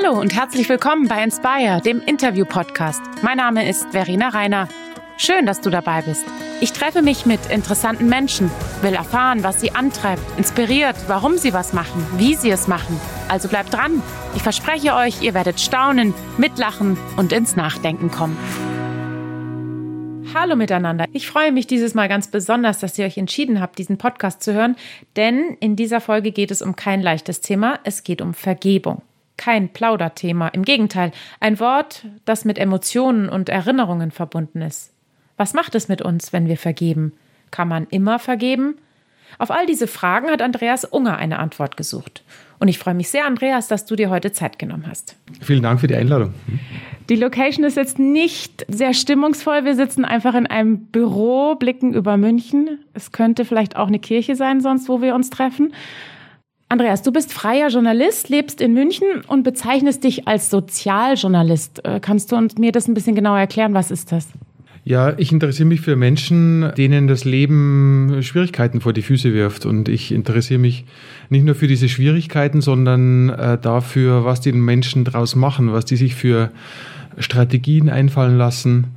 Hallo und herzlich willkommen bei Inspire, dem Interview-Podcast. Mein Name ist Verena Reiner. Schön, dass du dabei bist. Ich treffe mich mit interessanten Menschen, will erfahren, was sie antreibt, inspiriert, warum sie was machen, wie sie es machen. Also bleibt dran. Ich verspreche euch, ihr werdet staunen, mitlachen und ins Nachdenken kommen. Hallo miteinander. Ich freue mich dieses Mal ganz besonders, dass ihr euch entschieden habt, diesen Podcast zu hören, denn in dieser Folge geht es um kein leichtes Thema, es geht um Vergebung. Kein Plauderthema, im Gegenteil, ein Wort, das mit Emotionen und Erinnerungen verbunden ist. Was macht es mit uns, wenn wir vergeben? Kann man immer vergeben? Auf all diese Fragen hat Andreas Unger eine Antwort gesucht. Und ich freue mich sehr, Andreas, dass du dir heute Zeit genommen hast. Vielen Dank für die Einladung. Die Location ist jetzt nicht sehr stimmungsvoll. Wir sitzen einfach in einem Büro, blicken über München. Es könnte vielleicht auch eine Kirche sein, sonst, wo wir uns treffen. Andreas, du bist freier Journalist, lebst in München und bezeichnest dich als Sozialjournalist. Äh, kannst du mir das ein bisschen genauer erklären? Was ist das? Ja, ich interessiere mich für Menschen, denen das Leben Schwierigkeiten vor die Füße wirft. Und ich interessiere mich nicht nur für diese Schwierigkeiten, sondern äh, dafür, was die Menschen daraus machen, was die sich für Strategien einfallen lassen.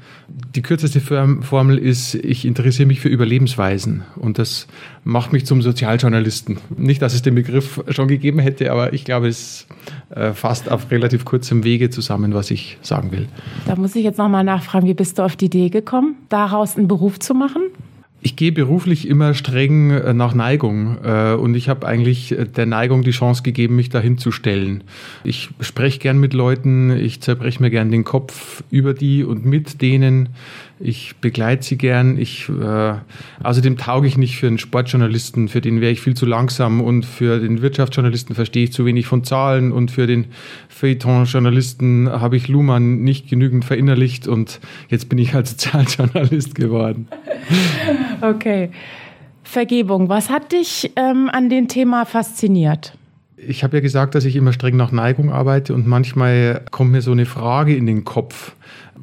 Die kürzeste Formel ist, ich interessiere mich für Überlebensweisen und das macht mich zum Sozialjournalisten. Nicht, dass es den Begriff schon gegeben hätte, aber ich glaube, es äh, fasst auf relativ kurzem Wege zusammen, was ich sagen will. Da muss ich jetzt nochmal nachfragen, wie bist du auf die Idee gekommen, daraus einen Beruf zu machen? Ich gehe beruflich immer streng äh, nach Neigung äh, und ich habe eigentlich äh, der Neigung die Chance gegeben, mich dahin zu stellen. Ich spreche gern mit Leuten, ich zerbreche mir gern den Kopf über die und mit denen. Ich begleite sie gern. Ich, äh, außerdem tauge ich nicht für einen Sportjournalisten, für den wäre ich viel zu langsam und für den Wirtschaftsjournalisten verstehe ich zu wenig von Zahlen und für den Feuilleton-Journalisten habe ich Luhmann nicht genügend verinnerlicht und jetzt bin ich als Sozialjournalist geworden. Okay. Vergebung, was hat dich ähm, an dem Thema fasziniert? Ich habe ja gesagt, dass ich immer streng nach Neigung arbeite und manchmal kommt mir so eine Frage in den Kopf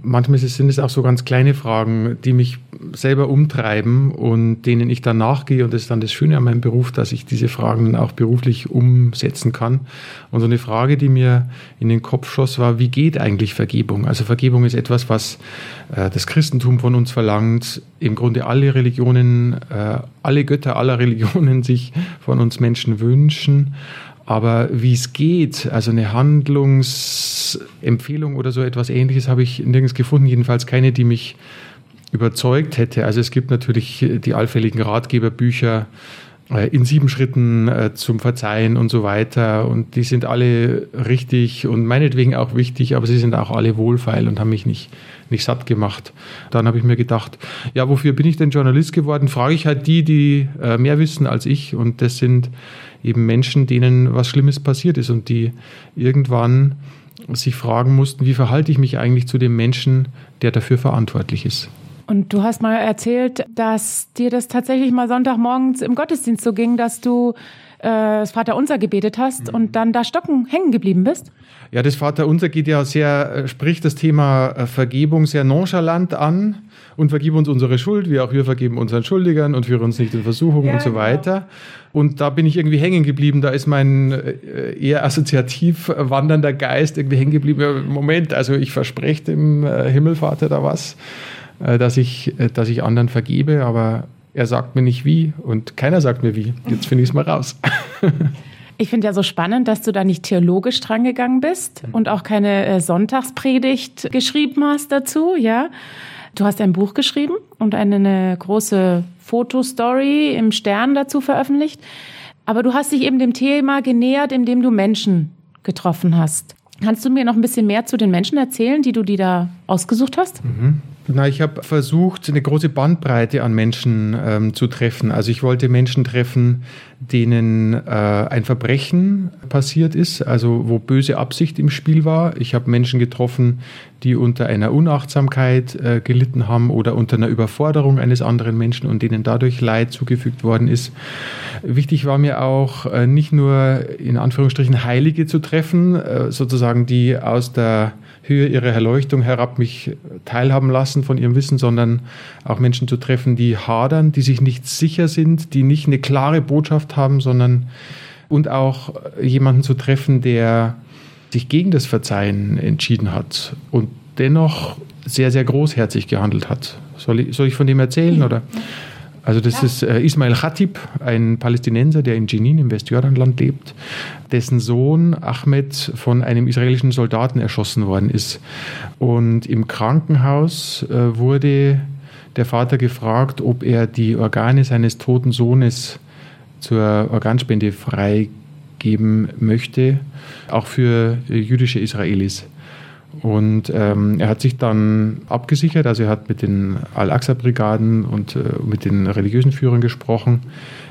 manchmal sind es auch so ganz kleine Fragen, die mich selber umtreiben und denen ich dann nachgehe. Und das ist dann das Schöne an meinem Beruf, dass ich diese Fragen dann auch beruflich umsetzen kann. Und so eine Frage, die mir in den Kopf schoss, war, wie geht eigentlich Vergebung? Also Vergebung ist etwas, was äh, das Christentum von uns verlangt, im Grunde alle Religionen, äh, alle Götter aller Religionen sich von uns Menschen wünschen. Aber wie es geht, also eine Handlungsempfehlung oder so etwas ähnliches habe ich nirgends gefunden, jedenfalls keine, die mich überzeugt hätte. Also es gibt natürlich die allfälligen Ratgeberbücher äh, in sieben Schritten äh, zum Verzeihen und so weiter. Und die sind alle richtig und meinetwegen auch wichtig, aber sie sind auch alle wohlfeil und haben mich nicht, nicht satt gemacht. Dann habe ich mir gedacht, ja, wofür bin ich denn Journalist geworden? Frage ich halt die, die äh, mehr wissen als ich. Und das sind eben Menschen, denen was Schlimmes passiert ist und die irgendwann sich fragen mussten, wie verhalte ich mich eigentlich zu dem Menschen, der dafür verantwortlich ist. Und du hast mal erzählt, dass dir das tatsächlich mal Sonntagmorgens im Gottesdienst so ging, dass du äh, das Vaterunser gebetet hast mhm. und dann da stocken hängen geblieben bist? Ja, das Vaterunser geht ja sehr, äh, spricht das Thema äh, Vergebung sehr nonchalant an und vergib uns unsere Schuld, wie auch wir vergeben unseren Schuldigern und führe uns nicht in Versuchung ja, und so genau. weiter. Und da bin ich irgendwie hängen geblieben. Da ist mein äh, eher assoziativ wandernder Geist irgendwie hängen geblieben. Moment, also ich verspreche dem Himmelvater da was, äh, dass ich, dass ich anderen vergebe, aber er sagt mir nicht wie und keiner sagt mir wie. Jetzt finde ich es mal raus. Ich finde ja so spannend, dass du da nicht theologisch drangegangen bist und auch keine Sonntagspredigt geschrieben hast dazu, ja. Du hast ein Buch geschrieben und eine, eine große Fotostory im Stern dazu veröffentlicht. Aber du hast dich eben dem Thema genähert, indem du Menschen getroffen hast. Kannst du mir noch ein bisschen mehr zu den Menschen erzählen, die du dir da ausgesucht hast? Mhm. Na, ich habe versucht, eine große Bandbreite an Menschen ähm, zu treffen. Also ich wollte Menschen treffen, denen äh, ein Verbrechen passiert ist, also wo böse Absicht im Spiel war. Ich habe Menschen getroffen, die unter einer Unachtsamkeit äh, gelitten haben oder unter einer Überforderung eines anderen Menschen und denen dadurch Leid zugefügt worden ist. Wichtig war mir auch, äh, nicht nur in Anführungsstrichen Heilige zu treffen, äh, sozusagen die aus der Höhe ihrer Erleuchtung herab mich teilhaben lassen von ihrem Wissen, sondern auch Menschen zu treffen, die hadern, die sich nicht sicher sind, die nicht eine klare Botschaft haben, sondern und auch jemanden zu treffen, der sich gegen das Verzeihen entschieden hat und dennoch sehr, sehr großherzig gehandelt hat. Soll ich, soll ich von dem erzählen? Oder? Also das ja. ist äh, Ismail Khatib, ein Palästinenser, der in Jenin im Westjordanland lebt, dessen Sohn Ahmed von einem israelischen Soldaten erschossen worden ist. Und im Krankenhaus äh, wurde der Vater gefragt, ob er die Organe seines toten Sohnes zur Organspende freigeben möchte, auch für jüdische Israelis. Und ähm, er hat sich dann abgesichert, also er hat mit den Al-Aqsa-Brigaden und äh, mit den religiösen Führern gesprochen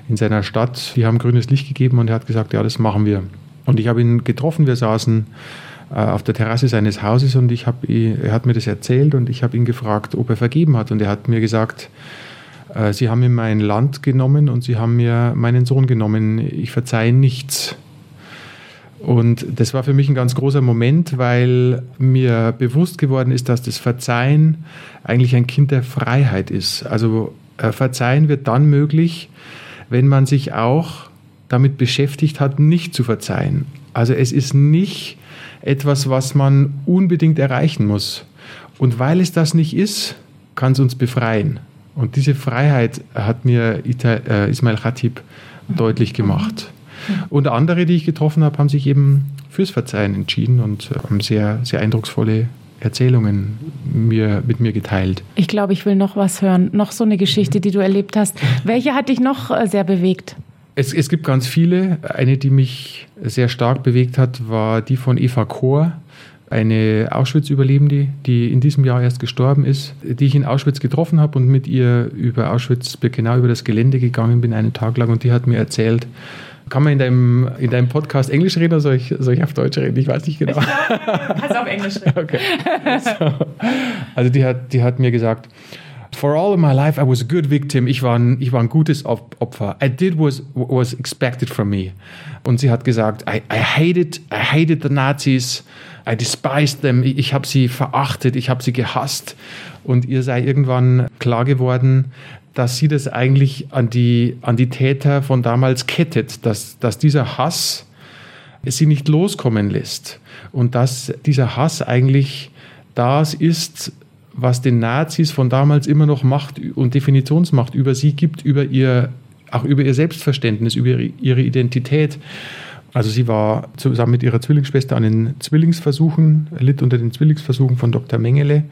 in seiner Stadt. Die haben grünes Licht gegeben und er hat gesagt, ja, das machen wir. Und ich habe ihn getroffen, wir saßen äh, auf der Terrasse seines Hauses und ich hab, er hat mir das erzählt und ich habe ihn gefragt, ob er vergeben hat. Und er hat mir gesagt, äh, Sie haben mir mein Land genommen und Sie haben mir meinen Sohn genommen. Ich verzeihe nichts. Und das war für mich ein ganz großer Moment, weil mir bewusst geworden ist, dass das Verzeihen eigentlich ein Kind der Freiheit ist. Also äh, Verzeihen wird dann möglich, wenn man sich auch damit beschäftigt hat, nicht zu verzeihen. Also es ist nicht etwas, was man unbedingt erreichen muss. Und weil es das nicht ist, kann es uns befreien. Und diese Freiheit hat mir äh, Ismail Khatib deutlich gemacht. Und andere, die ich getroffen habe, haben sich eben fürs Verzeihen entschieden und haben sehr, sehr eindrucksvolle Erzählungen mir, mit mir geteilt. Ich glaube, ich will noch was hören. Noch so eine Geschichte, die du erlebt hast. Welche hat dich noch äh, sehr bewegt? Es, es gibt ganz viele. Eine, die mich sehr stark bewegt hat, war die von Eva Kohr eine Auschwitz-Überlebende, die in diesem Jahr erst gestorben ist, die ich in Auschwitz getroffen habe und mit ihr über Auschwitz, genau über das Gelände gegangen bin, einen Tag lang. Und die hat mir erzählt, kann man in deinem, in deinem Podcast Englisch reden oder soll ich, soll ich auf Deutsch reden? Ich weiß nicht genau. Kannst auf Englisch reden. Okay. So. Also die hat, die hat mir gesagt, For all of my life, I was a good victim. Ich war ein, ich war ein gutes Opfer. I did was was expected from me. Und sie hat gesagt, I, I hated, I hated the Nazis. I despised them. Ich habe sie verachtet. Ich habe sie gehasst. Und ihr sei irgendwann klar geworden, dass sie das eigentlich an die, an die Täter von damals kettet, dass, dass dieser Hass sie nicht loskommen lässt und dass dieser Hass eigentlich das ist, was den Nazis von damals immer noch Macht und Definitionsmacht über sie gibt, über ihr, auch über ihr Selbstverständnis, über ihre Identität. Also sie war zusammen mit ihrer Zwillingsschwester an den Zwillingsversuchen, litt unter den Zwillingsversuchen von Dr. Mengele.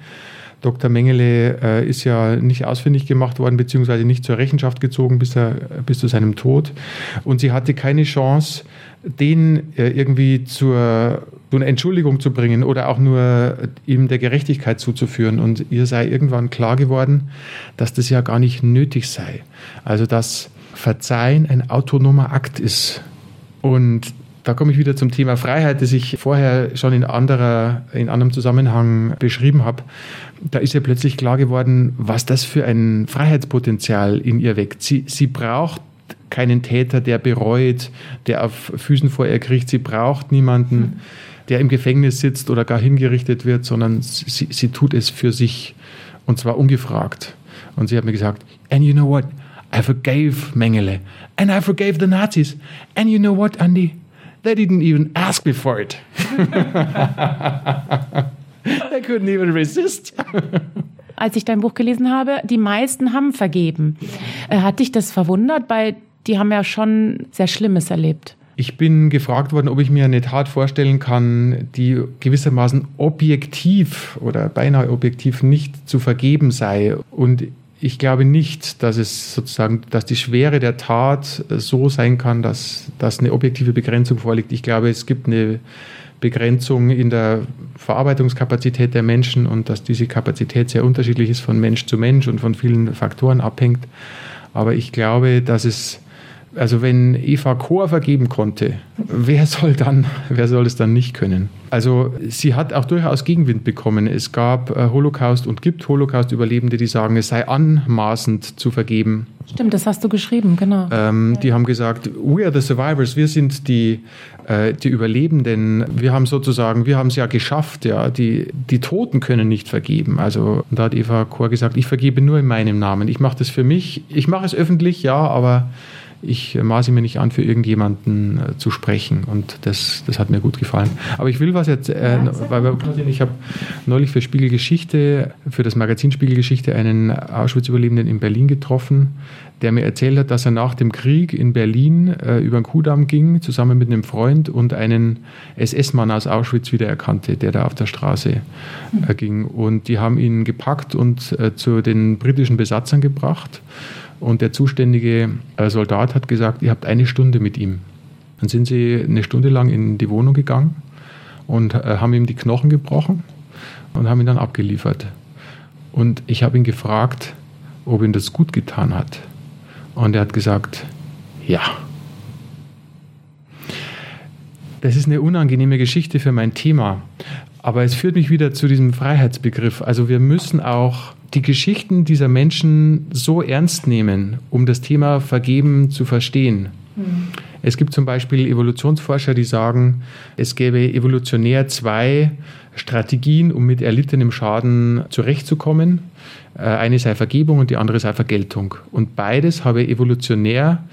Dr. Mengele äh, ist ja nicht ausfindig gemacht worden, beziehungsweise nicht zur Rechenschaft gezogen bis, er, bis zu seinem Tod. Und sie hatte keine Chance, den äh, irgendwie zur, zur Entschuldigung zu bringen oder auch nur ihm der Gerechtigkeit zuzuführen. Und ihr sei irgendwann klar geworden, dass das ja gar nicht nötig sei. Also dass Verzeihen ein autonomer Akt ist. Und da komme ich wieder zum Thema Freiheit, das ich vorher schon in, anderer, in anderem Zusammenhang beschrieben habe. Da ist ja plötzlich klar geworden, was das für ein Freiheitspotenzial in ihr weckt. Sie, sie braucht keinen Täter, der bereut, der auf Füßen vor ihr kriegt. Sie braucht niemanden, der im Gefängnis sitzt oder gar hingerichtet wird, sondern sie, sie tut es für sich und zwar ungefragt. Und sie hat mir gesagt, and you know what? I forgave Mengele and I forgave the Nazis. And you know what, Andy? They didn't even ask me for it. They couldn't even resist. Als ich dein Buch gelesen habe, die meisten haben vergeben. Äh, hat dich das verwundert? Weil die haben ja schon sehr Schlimmes erlebt. Ich bin gefragt worden, ob ich mir eine Tat vorstellen kann, die gewissermaßen objektiv oder beinahe objektiv nicht zu vergeben sei. Und ich glaube nicht, dass es sozusagen, dass die Schwere der Tat so sein kann, dass, dass eine objektive Begrenzung vorliegt. Ich glaube, es gibt eine Begrenzung in der Verarbeitungskapazität der Menschen und dass diese Kapazität sehr unterschiedlich ist von Mensch zu Mensch und von vielen Faktoren abhängt. Aber ich glaube, dass es also wenn Eva Chor vergeben konnte, wer soll dann, wer soll es dann nicht können? Also sie hat auch durchaus Gegenwind bekommen. Es gab äh, Holocaust und gibt Holocaust-Überlebende, die sagen, es sei anmaßend zu vergeben. Stimmt, das hast du geschrieben, genau. Ähm, die haben gesagt, we are the survivors, wir sind die, äh, die Überlebenden. Wir haben sozusagen, wir haben es ja geschafft, ja. Die, die Toten können nicht vergeben. Also da hat Eva Chor gesagt, ich vergebe nur in meinem Namen. Ich mache das für mich. Ich mache es öffentlich, ja, aber ich maße mir nicht an, für irgendjemanden äh, zu sprechen. Und das, das hat mir gut gefallen. Aber ich will was jetzt, äh, weil wir, ich habe neulich für Spiegelgeschichte, für das Magazin Spiegelgeschichte einen Auschwitz-Überlebenden in Berlin getroffen, der mir erzählt hat, dass er nach dem Krieg in Berlin äh, über den Kudamm ging, zusammen mit einem Freund und einen SS-Mann aus Auschwitz wiedererkannte, der da auf der Straße äh, ging. Und die haben ihn gepackt und äh, zu den britischen Besatzern gebracht. Und der zuständige äh, Soldat hat gesagt, ihr habt eine Stunde mit ihm. Dann sind sie eine Stunde lang in die Wohnung gegangen und äh, haben ihm die Knochen gebrochen und haben ihn dann abgeliefert. Und ich habe ihn gefragt, ob ihm das gut getan hat. Und er hat gesagt, ja. Das ist eine unangenehme Geschichte für mein Thema. Aber es führt mich wieder zu diesem Freiheitsbegriff. Also wir müssen auch die Geschichten dieser Menschen so ernst nehmen, um das Thema Vergeben zu verstehen. Mhm. Es gibt zum Beispiel Evolutionsforscher, die sagen, es gäbe evolutionär zwei Strategien, um mit erlittenem Schaden zurechtzukommen. Äh, eine sei Vergebung und die andere sei Vergeltung. Und beides habe evolutionär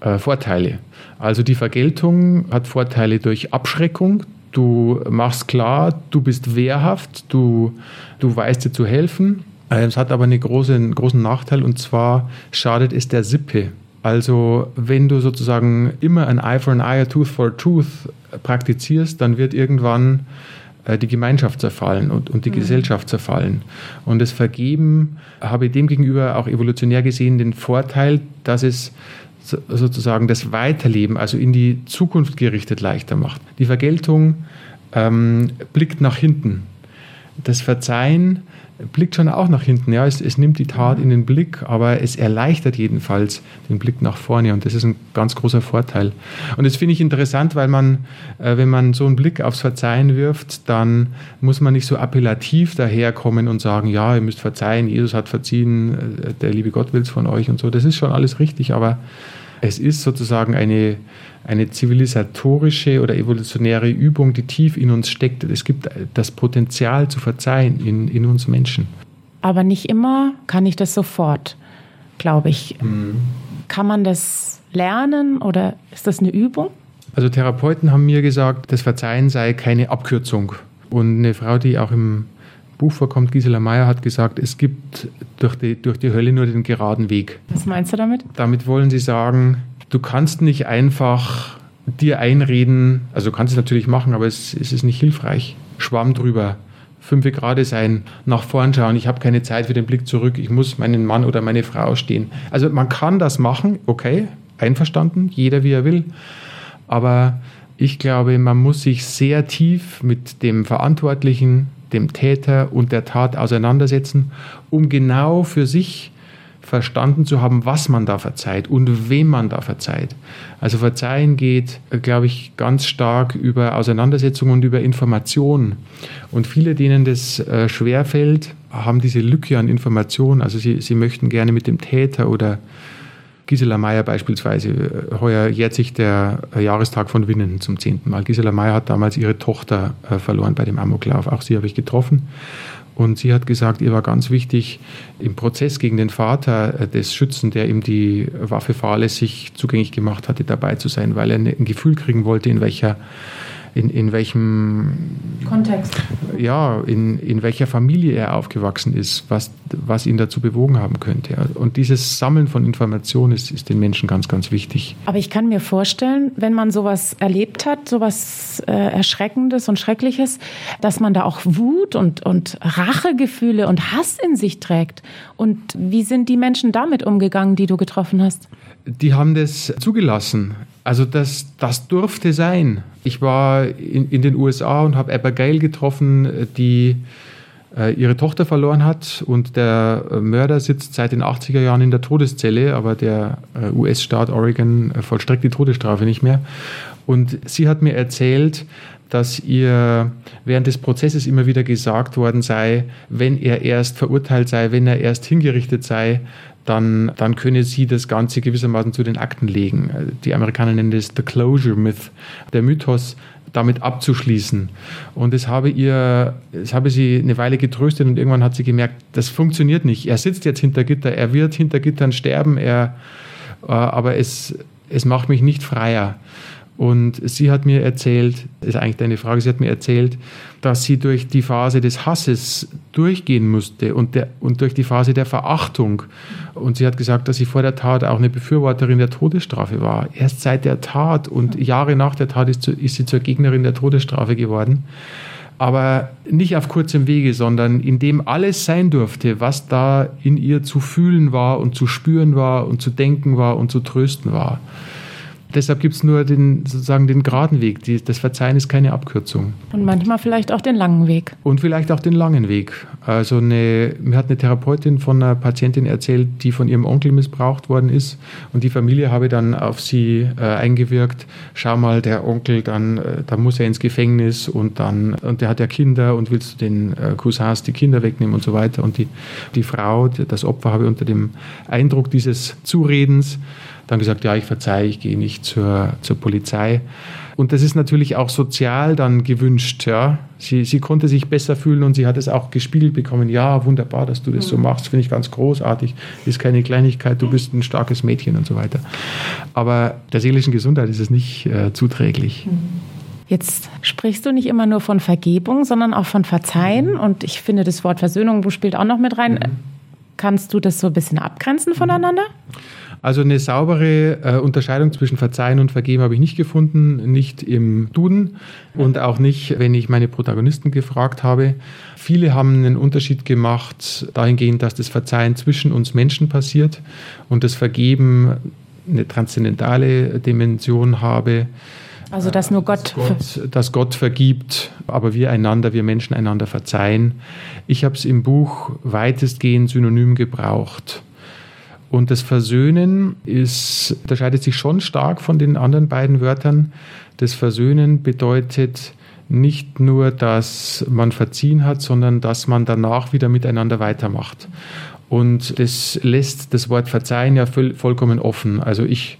äh, Vorteile. Also die Vergeltung hat Vorteile durch Abschreckung. Du machst klar, du bist wehrhaft, du, du weißt dir zu helfen. Äh, es hat aber einen großen Nachteil und zwar schadet es der Sippe. Also wenn du sozusagen immer ein Eye for an Eye, a Tooth for a Tooth praktizierst, dann wird irgendwann äh, die Gemeinschaft zerfallen und, und die mhm. Gesellschaft zerfallen. Und das Vergeben habe demgegenüber auch evolutionär gesehen den Vorteil, dass es sozusagen das Weiterleben, also in die Zukunft gerichtet, leichter macht. Die Vergeltung ähm, blickt nach hinten. Das Verzeihen blickt schon auch nach hinten. Ja, es, es, nimmt die Tat in den Blick, aber es erleichtert jedenfalls den Blick nach vorne und das ist ein ganz großer Vorteil. Und das finde ich interessant, weil man, äh, wenn man so einen Blick aufs Verzeihen wirft, dann muss man nicht so appellativ daherkommen und sagen, ja, ihr müsst verzeihen, Jesus hat verziehen, äh, der liebe Gott will es von euch und so. Das ist schon alles richtig, aber es ist sozusagen eine, eine zivilisatorische oder evolutionäre Übung, die tief in uns steckt. Es gibt das Potenzial zu verzeihen in, in uns Menschen. Aber nicht immer kann ich das sofort, glaube ich. Mhm. Kann man das lernen oder ist das eine Übung? Also Therapeuten haben mir gesagt, das Verzeihen sei keine Abkürzung. Und eine Frau, die auch im Buch vorkommt, Gisela Meyer hat gesagt, es gibt durch die, durch die Hölle nur den geraden Weg. Was meinst du damit? Damit wollen sie sagen, du kannst nicht einfach dir einreden, also du kannst es natürlich machen, aber es, es ist nicht hilfreich. Schwamm drüber, fünf Grad sein, nach vorn schauen, ich habe keine Zeit für den Blick zurück, ich muss meinen Mann oder meine Frau stehen. Also man kann das machen, okay, einverstanden, jeder wie er will, aber ich glaube, man muss sich sehr tief mit dem Verantwortlichen dem Täter und der Tat auseinandersetzen, um genau für sich verstanden zu haben, was man da verzeiht und wem man da verzeiht. Also Verzeihen geht, glaube ich, ganz stark über Auseinandersetzung und über Information. Und viele, denen das äh, schwerfällt, haben diese Lücke an Information. Also sie, sie möchten gerne mit dem Täter oder Gisela Meyer beispielsweise, äh, heuer jährt sich der äh, Jahrestag von Winnen zum zehnten Mal. Gisela Meyer hat damals ihre Tochter äh, verloren bei dem Amoklauf. Auch sie habe ich getroffen. Und sie hat gesagt, ihr war ganz wichtig, im Prozess gegen den Vater des Schützen, der ihm die Waffe fahrlässig zugänglich gemacht hatte, dabei zu sein, weil er ein Gefühl kriegen wollte, in welcher in, in welchem Kontext. Ja, in, in welcher Familie er aufgewachsen ist, was, was ihn dazu bewogen haben könnte. Und dieses Sammeln von Informationen ist, ist den Menschen ganz, ganz wichtig. Aber ich kann mir vorstellen, wenn man sowas erlebt hat, sowas äh, Erschreckendes und Schreckliches, dass man da auch Wut und, und Rachegefühle und Hass in sich trägt. Und wie sind die Menschen damit umgegangen, die du getroffen hast? Die haben das zugelassen. Also das, das durfte sein. Ich war in, in den USA und habe Abigail getroffen, die äh, ihre Tochter verloren hat und der Mörder sitzt seit den 80er Jahren in der Todeszelle, aber der äh, US-Staat Oregon äh, vollstreckt die Todesstrafe nicht mehr. Und sie hat mir erzählt, dass ihr während des Prozesses immer wieder gesagt worden sei, wenn er erst verurteilt sei, wenn er erst hingerichtet sei, dann, dann könne sie das Ganze gewissermaßen zu den Akten legen. Die Amerikaner nennen das The Closure Myth, der Mythos, damit abzuschließen. Und das habe ihr, das habe sie eine Weile getröstet und irgendwann hat sie gemerkt, das funktioniert nicht. Er sitzt jetzt hinter Gitter, er wird hinter Gittern sterben, er äh, aber es, es macht mich nicht freier. Und sie hat mir erzählt, ist eigentlich deine Frage, sie hat mir erzählt, dass sie durch die Phase des Hasses durchgehen musste und, der, und durch die Phase der Verachtung. Und sie hat gesagt, dass sie vor der Tat auch eine Befürworterin der Todesstrafe war. Erst seit der Tat und Jahre nach der Tat ist, ist sie zur Gegnerin der Todesstrafe geworden. Aber nicht auf kurzem Wege, sondern indem alles sein durfte, was da in ihr zu fühlen war und zu spüren war und zu denken war und zu trösten war. Deshalb gibt es nur den, sozusagen den geraden Weg. Die, das Verzeihen ist keine Abkürzung. Und manchmal vielleicht auch den langen Weg. Und vielleicht auch den langen Weg. Also eine, mir hat eine Therapeutin von einer Patientin erzählt, die von ihrem Onkel missbraucht worden ist. Und die Familie habe dann auf sie äh, eingewirkt. Schau mal, der Onkel, dann, äh, da muss er ins Gefängnis und dann, und der hat ja Kinder und willst du den äh, Cousins die Kinder wegnehmen und so weiter. Und die, die Frau, das Opfer habe unter dem Eindruck dieses Zuredens dann gesagt, ja, ich verzeihe, ich gehe nicht zur, zur Polizei. Und das ist natürlich auch sozial dann gewünscht. Ja. Sie, sie konnte sich besser fühlen und sie hat es auch gespiegelt bekommen. Ja, wunderbar, dass du das so mhm. machst, finde ich ganz großartig. Ist keine Kleinigkeit, du bist ein starkes Mädchen und so weiter. Aber der seelischen Gesundheit ist es nicht äh, zuträglich. Mhm. Jetzt sprichst du nicht immer nur von Vergebung, sondern auch von Verzeihen. Mhm. Und ich finde, das Wort Versöhnung spielt auch noch mit rein. Mhm. Kannst du das so ein bisschen abgrenzen voneinander? Also eine saubere äh, Unterscheidung zwischen Verzeihen und Vergeben habe ich nicht gefunden, nicht im Duden und auch nicht, wenn ich meine Protagonisten gefragt habe. Viele haben einen Unterschied gemacht dahingehend, dass das Verzeihen zwischen uns Menschen passiert und das Vergeben eine transzendentale Dimension habe. Also dass nur Gott, dass Gott, dass Gott vergibt, aber wir einander, wir Menschen einander verzeihen. Ich habe es im Buch weitestgehend synonym gebraucht. Und das Versöhnen ist, unterscheidet sich schon stark von den anderen beiden Wörtern. Das Versöhnen bedeutet nicht nur, dass man verziehen hat, sondern dass man danach wieder miteinander weitermacht. Und das lässt das Wort verzeihen ja vollkommen offen. Also ich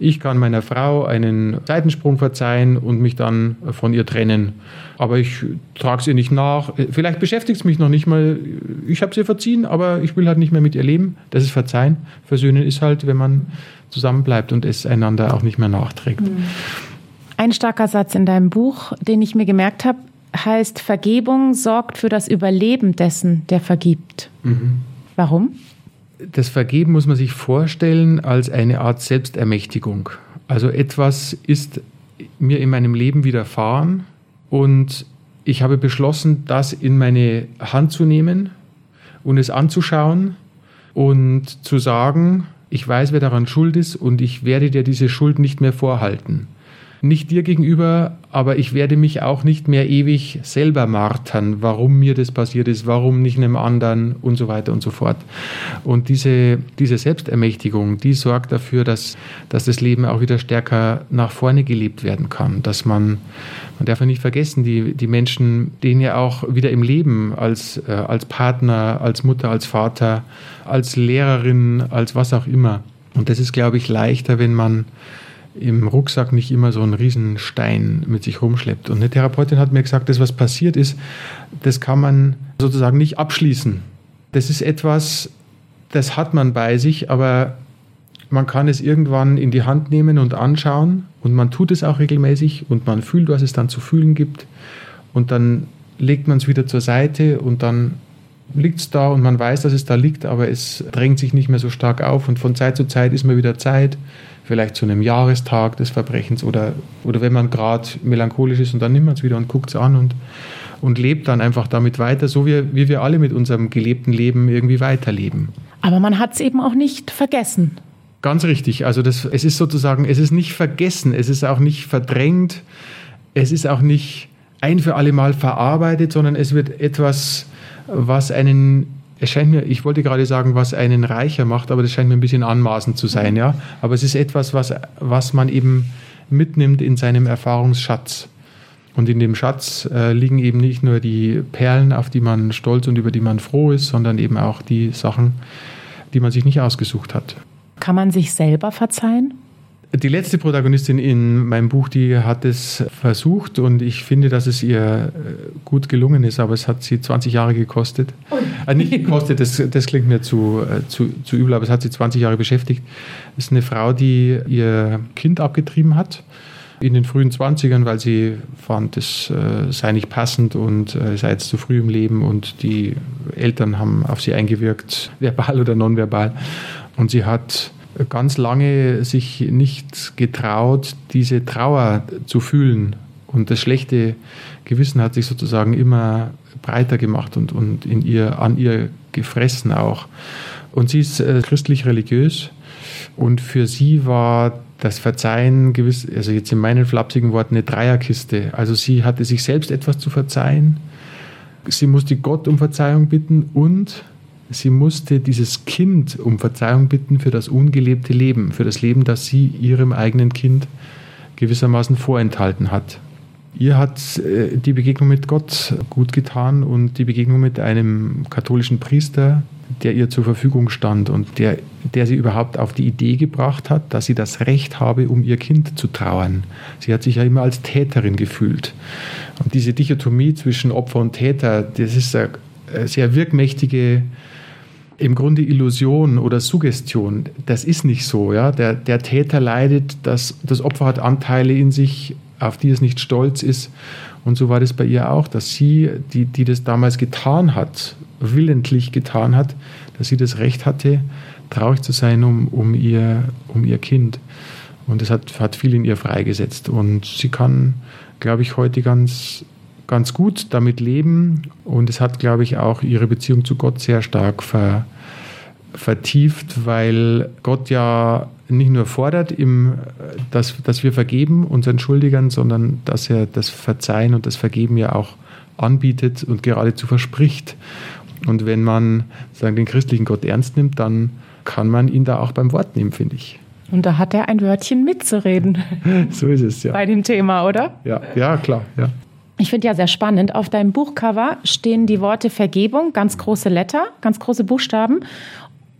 ich kann meiner Frau einen Seitensprung verzeihen und mich dann von ihr trennen. Aber ich trage es ihr nicht nach. Vielleicht beschäftigt es mich noch nicht mal. Ich habe sie verziehen, aber ich will halt nicht mehr mit ihr leben. Das ist Verzeihen. Versöhnen ist halt, wenn man zusammenbleibt und es einander auch nicht mehr nachträgt. Mhm. Ein starker Satz in deinem Buch, den ich mir gemerkt habe, heißt, Vergebung sorgt für das Überleben dessen, der vergibt. Mhm. Warum? Das Vergeben muss man sich vorstellen als eine Art Selbstermächtigung. Also etwas ist mir in meinem Leben widerfahren und ich habe beschlossen, das in meine Hand zu nehmen und es anzuschauen und zu sagen, ich weiß, wer daran schuld ist und ich werde dir diese Schuld nicht mehr vorhalten nicht dir gegenüber, aber ich werde mich auch nicht mehr ewig selber martern, warum mir das passiert ist, warum nicht einem anderen und so weiter und so fort. Und diese, diese Selbstermächtigung, die sorgt dafür, dass, dass das Leben auch wieder stärker nach vorne gelebt werden kann, dass man, man darf ja nicht vergessen, die, die Menschen, denen ja auch wieder im Leben als, äh, als Partner, als Mutter, als Vater, als Lehrerin, als was auch immer. Und das ist, glaube ich, leichter, wenn man im Rucksack nicht immer so einen Riesenstein mit sich rumschleppt. Und eine Therapeutin hat mir gesagt, das, was passiert ist, das kann man sozusagen nicht abschließen. Das ist etwas, das hat man bei sich, aber man kann es irgendwann in die Hand nehmen und anschauen und man tut es auch regelmäßig und man fühlt, was es dann zu fühlen gibt und dann legt man es wieder zur Seite und dann liegt es da und man weiß, dass es da liegt, aber es drängt sich nicht mehr so stark auf und von Zeit zu Zeit ist mal wieder Zeit, vielleicht zu einem Jahrestag des Verbrechens oder, oder wenn man gerade melancholisch ist und dann nimmt man es wieder und guckt es an und, und lebt dann einfach damit weiter, so wie, wie wir alle mit unserem gelebten Leben irgendwie weiterleben. Aber man hat es eben auch nicht vergessen. Ganz richtig. Also das, es ist sozusagen, es ist nicht vergessen, es ist auch nicht verdrängt, es ist auch nicht ein für alle Mal verarbeitet, sondern es wird etwas, was einen es scheint mir, ich wollte gerade sagen, was einen reicher macht, aber das scheint mir ein bisschen anmaßend zu sein, ja. Aber es ist etwas, was, was man eben mitnimmt in seinem Erfahrungsschatz. Und in dem Schatz äh, liegen eben nicht nur die Perlen, auf die man stolz und über die man froh ist, sondern eben auch die Sachen, die man sich nicht ausgesucht hat. Kann man sich selber verzeihen? Die letzte Protagonistin in meinem Buch, die hat es versucht und ich finde, dass es ihr äh, gut gelungen ist, aber es hat sie 20 Jahre gekostet. Äh, nicht gekostet, das, das klingt mir zu, äh, zu, zu übel, aber es hat sie 20 Jahre beschäftigt. Es ist eine Frau, die ihr Kind abgetrieben hat in den frühen 20ern, weil sie fand, es äh, sei nicht passend und äh, sei jetzt zu früh im Leben und die Eltern haben auf sie eingewirkt, verbal oder nonverbal. Und sie hat ganz lange sich nicht getraut, diese Trauer zu fühlen. Und das schlechte Gewissen hat sich sozusagen immer breiter gemacht und, und in ihr, an ihr gefressen auch. Und sie ist äh, christlich-religiös und für sie war das Verzeihen gewiss, also jetzt in meinen flapsigen Worten, eine Dreierkiste. Also sie hatte sich selbst etwas zu verzeihen, sie musste Gott um Verzeihung bitten und sie musste dieses Kind um Verzeihung bitten für das ungelebte Leben, für das Leben, das sie ihrem eigenen Kind gewissermaßen vorenthalten hat. Ihr hat äh, die Begegnung mit Gott gut getan und die Begegnung mit einem katholischen Priester, der ihr zur Verfügung stand und der, der sie überhaupt auf die Idee gebracht hat, dass sie das Recht habe, um ihr Kind zu trauern. Sie hat sich ja immer als Täterin gefühlt. Und diese Dichotomie zwischen Opfer und Täter, das ist eine sehr wirkmächtige im Grunde Illusion oder Suggestion. Das ist nicht so. Ja? Der, der Täter leidet, das, das Opfer hat Anteile in sich, auf die es nicht stolz ist. Und so war das bei ihr auch, dass sie, die, die das damals getan hat, willentlich getan hat, dass sie das Recht hatte, traurig zu sein um, um, ihr, um ihr Kind. Und das hat, hat viel in ihr freigesetzt. Und sie kann, glaube ich, heute ganz ganz gut damit leben und es hat, glaube ich, auch ihre Beziehung zu Gott sehr stark ver, vertieft, weil Gott ja nicht nur fordert, im, dass, dass wir vergeben unseren Schuldigern, sondern dass er das Verzeihen und das Vergeben ja auch anbietet und geradezu verspricht. Und wenn man sagen, den christlichen Gott ernst nimmt, dann kann man ihn da auch beim Wort nehmen, finde ich. Und da hat er ein Wörtchen mitzureden. so ist es, ja. Bei dem Thema, oder? Ja, ja klar, ja. Ich finde ja sehr spannend. Auf deinem Buchcover stehen die Worte Vergebung, ganz große Letter, ganz große Buchstaben.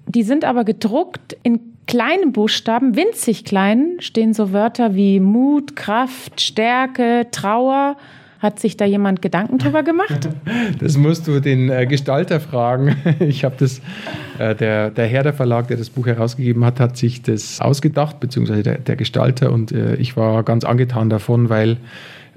Die sind aber gedruckt in kleinen Buchstaben, winzig klein, stehen so Wörter wie Mut, Kraft, Stärke, Trauer. Hat sich da jemand Gedanken drüber gemacht? Das musst du den äh, Gestalter fragen. Ich habe das, äh, der, der Herder Verlag, der das Buch herausgegeben hat, hat sich das ausgedacht, beziehungsweise der, der Gestalter. Und äh, ich war ganz angetan davon, weil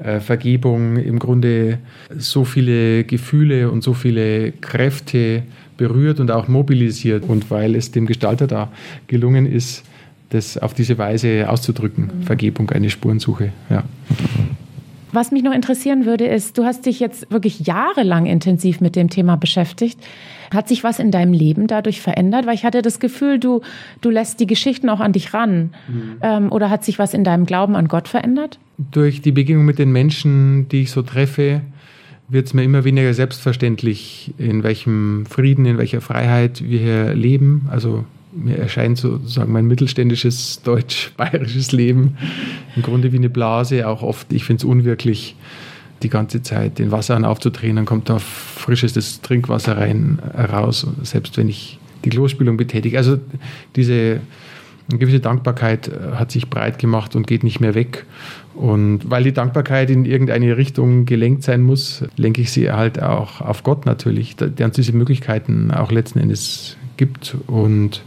äh, Vergebung im Grunde so viele Gefühle und so viele Kräfte berührt und auch mobilisiert und weil es dem Gestalter da gelungen ist, das auf diese Weise auszudrücken. Mhm. Vergebung, eine Spurensuche. Ja. Was mich noch interessieren würde, ist, du hast dich jetzt wirklich jahrelang intensiv mit dem Thema beschäftigt. Hat sich was in deinem Leben dadurch verändert? Weil ich hatte das Gefühl, du, du lässt die Geschichten auch an dich ran. Mhm. Ähm, oder hat sich was in deinem Glauben an Gott verändert? Durch die Begegnung mit den Menschen, die ich so treffe, wird es mir immer weniger selbstverständlich, in welchem Frieden, in welcher Freiheit wir hier leben. Also mir erscheint sozusagen mein mittelständisches deutsch-bayerisches Leben im Grunde wie eine Blase, auch oft, ich finde es unwirklich, die ganze Zeit den Wasserhahn aufzudrehen, dann kommt da frisches Trinkwasser rein, raus, selbst wenn ich die Klospülung betätige. Also diese gewisse Dankbarkeit äh, hat sich breit gemacht und geht nicht mehr weg. Und weil die Dankbarkeit in irgendeine Richtung gelenkt sein muss, lenke ich sie halt auch auf Gott natürlich, der uns diese Möglichkeiten auch letzten Endes gibt. Und,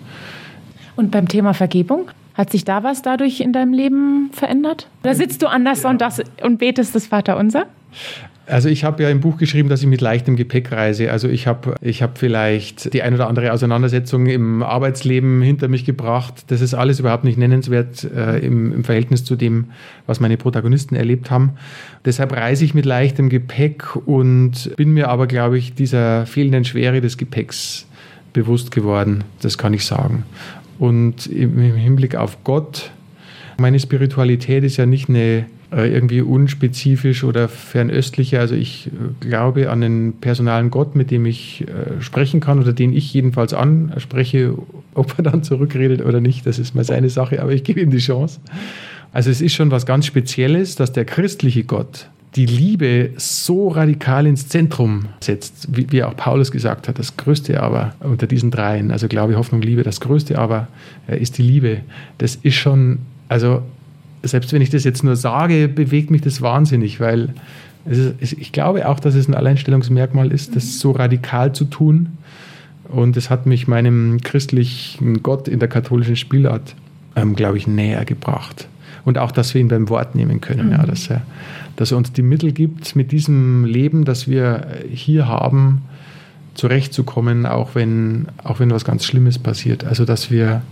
und beim Thema Vergebung? Hat sich da was dadurch in deinem Leben verändert? Oder sitzt du anders ja. und, das, und betest das Vaterunser? Also ich habe ja im Buch geschrieben, dass ich mit leichtem Gepäck reise. Also ich habe ich hab vielleicht die ein oder andere Auseinandersetzung im Arbeitsleben hinter mich gebracht. Das ist alles überhaupt nicht nennenswert äh, im, im Verhältnis zu dem, was meine Protagonisten erlebt haben. Deshalb reise ich mit leichtem Gepäck und bin mir aber, glaube ich, dieser fehlenden Schwere des Gepäcks bewusst geworden. Das kann ich sagen. Und im Hinblick auf Gott, meine Spiritualität ist ja nicht eine irgendwie unspezifisch oder fernöstliche. Also ich äh, glaube an einen personalen Gott, mit dem ich äh, sprechen kann oder den ich jedenfalls anspreche. Ob er dann zurückredet oder nicht, das ist mal seine Sache, aber ich gebe ihm die Chance. Also es ist schon was ganz Spezielles, dass der christliche Gott die Liebe so radikal ins Zentrum setzt, wie, wie auch Paulus gesagt hat, das größte aber unter diesen dreien, also Glaube, Hoffnung, Liebe, das größte aber ist die Liebe. Das ist schon Also selbst wenn ich das jetzt nur sage, bewegt mich das wahnsinnig, weil ist, ich glaube auch, dass es ein Alleinstellungsmerkmal ist, das so radikal zu tun. Und es hat mich meinem christlichen Gott in der katholischen Spielart, ähm, glaube ich, näher gebracht. Und auch, dass wir ihn beim Wort nehmen können, mhm. ja, dass, er, dass er uns die Mittel gibt, mit diesem Leben, das wir hier haben, zurechtzukommen, auch wenn, auch wenn was ganz Schlimmes passiert. Also, dass wir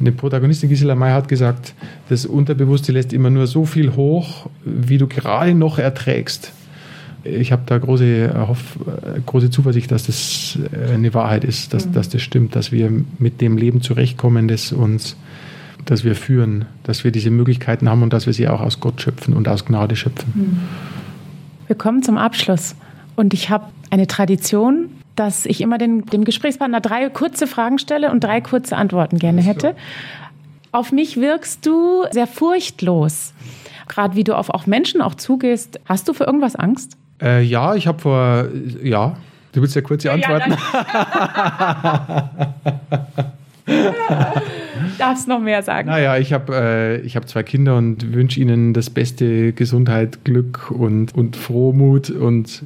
eine Protagonistin, Gisela May, hat gesagt, das Unterbewusste lässt immer nur so viel hoch, wie du gerade noch erträgst. Ich habe da große, Hoff, große Zuversicht, dass das eine Wahrheit ist, dass, mhm. dass das stimmt, dass wir mit dem Leben zurechtkommen, das uns, das wir führen, dass wir diese Möglichkeiten haben und dass wir sie auch aus Gott schöpfen und aus Gnade schöpfen. Mhm. Wir kommen zum Abschluss und ich habe eine Tradition, dass ich immer den, dem Gesprächspartner drei kurze Fragen stelle und drei kurze Antworten gerne hätte. Auf mich wirkst du sehr furchtlos. Gerade wie du auf auch Menschen auch zugehst. Hast du für irgendwas Angst? Äh, ja, ich habe vor, ja, du willst ja kurze ja, Antworten. Ja, Darfst noch mehr sagen? Naja, ich habe äh, hab zwei Kinder und wünsche ihnen das Beste, Gesundheit, Glück und, und Frohmut und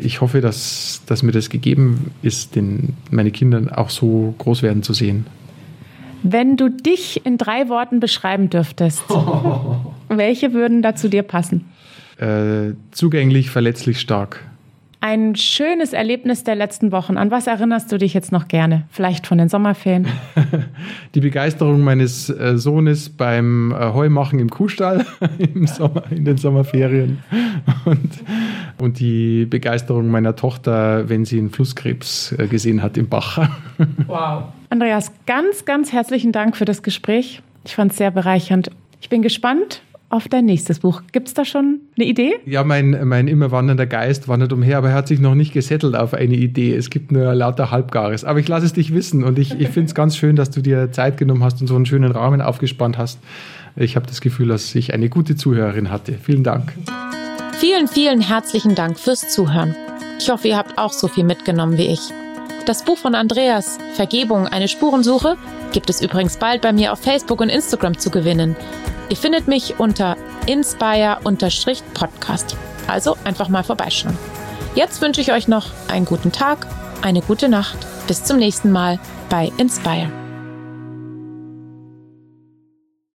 ich hoffe, dass, dass mir das gegeben ist, den, meine Kinder auch so groß werden zu sehen. Wenn du dich in drei Worten beschreiben dürftest, welche würden da zu dir passen? Äh, zugänglich, verletzlich, stark. Ein schönes Erlebnis der letzten Wochen. An was erinnerst du dich jetzt noch gerne? Vielleicht von den Sommerferien? Die Begeisterung meines äh, Sohnes beim äh, Heumachen im Kuhstall im Sommer, in den Sommerferien. Und, und die Begeisterung meiner Tochter, wenn sie einen Flusskrebs äh, gesehen hat im Bach. Wow. Andreas, ganz, ganz herzlichen Dank für das Gespräch. Ich fand es sehr bereichernd. Ich bin gespannt, auf dein nächstes Buch. Gibt es da schon eine Idee? Ja, mein, mein immer wandernder Geist wandert umher, aber er hat sich noch nicht gesettelt auf eine Idee. Es gibt nur lauter Halbgares. Aber ich lasse es dich wissen und ich, ich finde es ganz schön, dass du dir Zeit genommen hast und so einen schönen Rahmen aufgespannt hast. Ich habe das Gefühl, dass ich eine gute Zuhörerin hatte. Vielen Dank. Vielen, vielen herzlichen Dank fürs Zuhören. Ich hoffe, ihr habt auch so viel mitgenommen wie ich. Das Buch von Andreas, Vergebung, eine Spurensuche, gibt es übrigens bald bei mir auf Facebook und Instagram zu gewinnen. Ihr findet mich unter inspire-podcast. Also einfach mal vorbeischauen. Jetzt wünsche ich euch noch einen guten Tag, eine gute Nacht. Bis zum nächsten Mal bei Inspire.